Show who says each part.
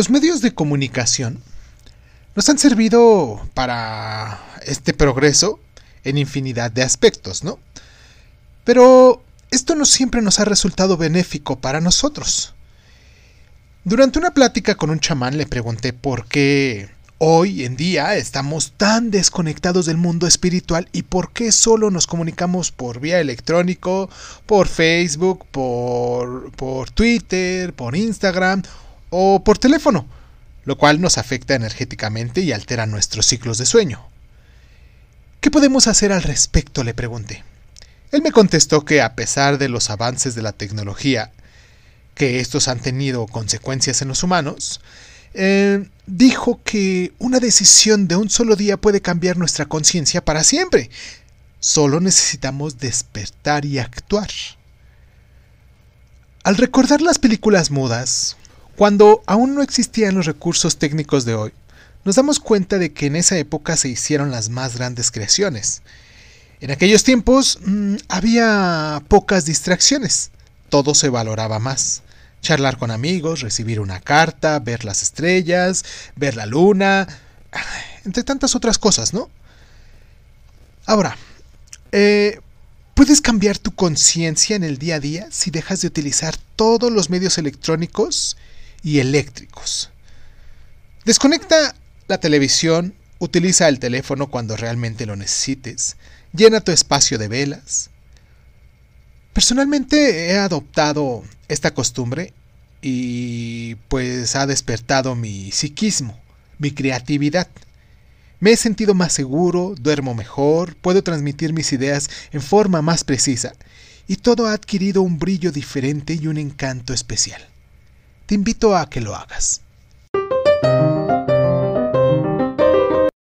Speaker 1: Los medios de comunicación nos han servido para este progreso en infinidad de aspectos, ¿no? Pero esto no siempre nos ha resultado benéfico para nosotros. Durante una plática con un chamán le pregunté por qué hoy en día estamos tan desconectados del mundo espiritual y por qué solo nos comunicamos por vía electrónico, por Facebook, por, por Twitter, por Instagram o por teléfono, lo cual nos afecta energéticamente y altera nuestros ciclos de sueño. ¿Qué podemos hacer al respecto? le pregunté. Él me contestó que a pesar de los avances de la tecnología, que estos han tenido consecuencias en los humanos, eh, dijo que una decisión de un solo día puede cambiar nuestra conciencia para siempre. Solo necesitamos despertar y actuar. Al recordar las películas mudas, cuando aún no existían los recursos técnicos de hoy, nos damos cuenta de que en esa época se hicieron las más grandes creaciones. En aquellos tiempos mmm, había pocas distracciones, todo se valoraba más. Charlar con amigos, recibir una carta, ver las estrellas, ver la luna, entre tantas otras cosas, ¿no? Ahora, eh, puedes cambiar tu conciencia en el día a día si dejas de utilizar todos los medios electrónicos y eléctricos. Desconecta la televisión, utiliza el teléfono cuando realmente lo necesites, llena tu espacio de velas. Personalmente he adoptado esta costumbre y pues ha despertado mi psiquismo, mi creatividad. Me he sentido más seguro, duermo mejor, puedo transmitir mis ideas en forma más precisa y todo ha adquirido un brillo diferente y un encanto especial. Te invito a que lo hagas.